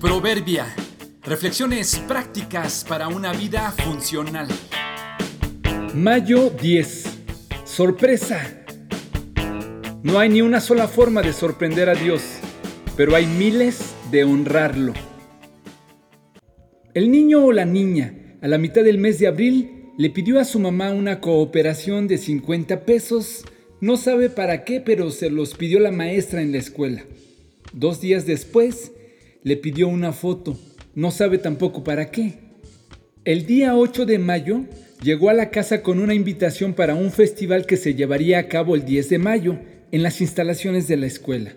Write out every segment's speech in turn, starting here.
Proverbia. Reflexiones prácticas para una vida funcional. Mayo 10. Sorpresa. No hay ni una sola forma de sorprender a Dios, pero hay miles de honrarlo. El niño o la niña, a la mitad del mes de abril, le pidió a su mamá una cooperación de 50 pesos. No sabe para qué, pero se los pidió la maestra en la escuela. Dos días después, le pidió una foto. No sabe tampoco para qué. El día 8 de mayo llegó a la casa con una invitación para un festival que se llevaría a cabo el 10 de mayo en las instalaciones de la escuela.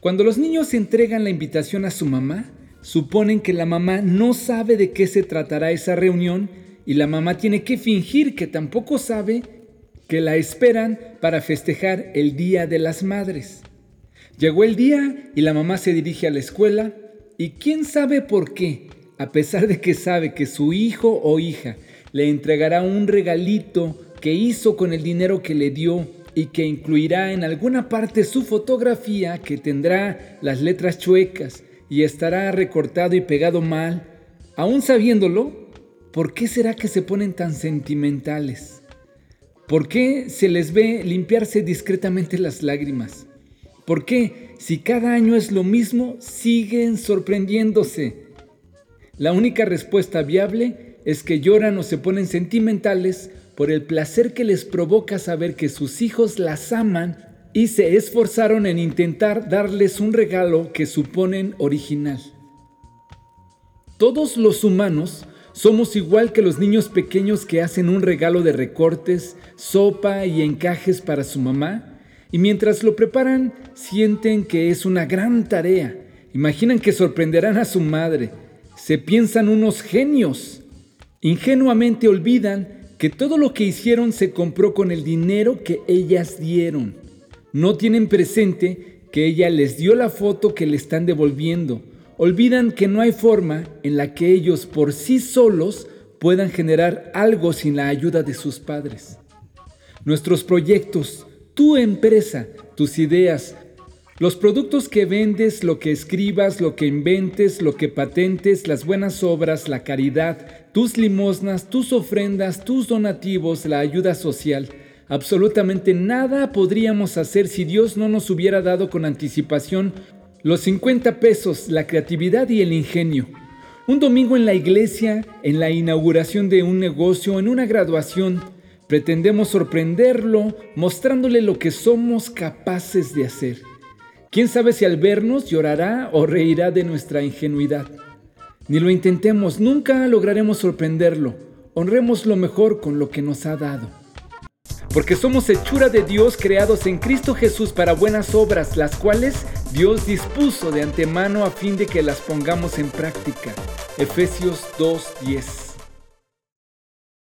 Cuando los niños entregan la invitación a su mamá, suponen que la mamá no sabe de qué se tratará esa reunión y la mamá tiene que fingir que tampoco sabe que la esperan para festejar el Día de las Madres. Llegó el día y la mamá se dirige a la escuela y quién sabe por qué, a pesar de que sabe que su hijo o hija le entregará un regalito que hizo con el dinero que le dio y que incluirá en alguna parte su fotografía que tendrá las letras chuecas y estará recortado y pegado mal, aún sabiéndolo, ¿por qué será que se ponen tan sentimentales? ¿Por qué se les ve limpiarse discretamente las lágrimas? ¿Por qué, si cada año es lo mismo, siguen sorprendiéndose? La única respuesta viable es que lloran o se ponen sentimentales por el placer que les provoca saber que sus hijos las aman y se esforzaron en intentar darles un regalo que suponen original. Todos los humanos somos igual que los niños pequeños que hacen un regalo de recortes, sopa y encajes para su mamá y mientras lo preparan sienten que es una gran tarea. Imaginan que sorprenderán a su madre. Se piensan unos genios. Ingenuamente olvidan que todo lo que hicieron se compró con el dinero que ellas dieron. No tienen presente que ella les dio la foto que le están devolviendo. Olvidan que no hay forma en la que ellos por sí solos puedan generar algo sin la ayuda de sus padres. Nuestros proyectos, tu empresa, tus ideas, los productos que vendes, lo que escribas, lo que inventes, lo que patentes, las buenas obras, la caridad, tus limosnas, tus ofrendas, tus donativos, la ayuda social. Absolutamente nada podríamos hacer si Dios no nos hubiera dado con anticipación los 50 pesos, la creatividad y el ingenio. Un domingo en la iglesia, en la inauguración de un negocio, en una graduación, Pretendemos sorprenderlo mostrándole lo que somos capaces de hacer. ¿Quién sabe si al vernos llorará o reirá de nuestra ingenuidad? Ni lo intentemos, nunca lograremos sorprenderlo. Honremos lo mejor con lo que nos ha dado. Porque somos hechura de Dios creados en Cristo Jesús para buenas obras, las cuales Dios dispuso de antemano a fin de que las pongamos en práctica. Efesios 2.10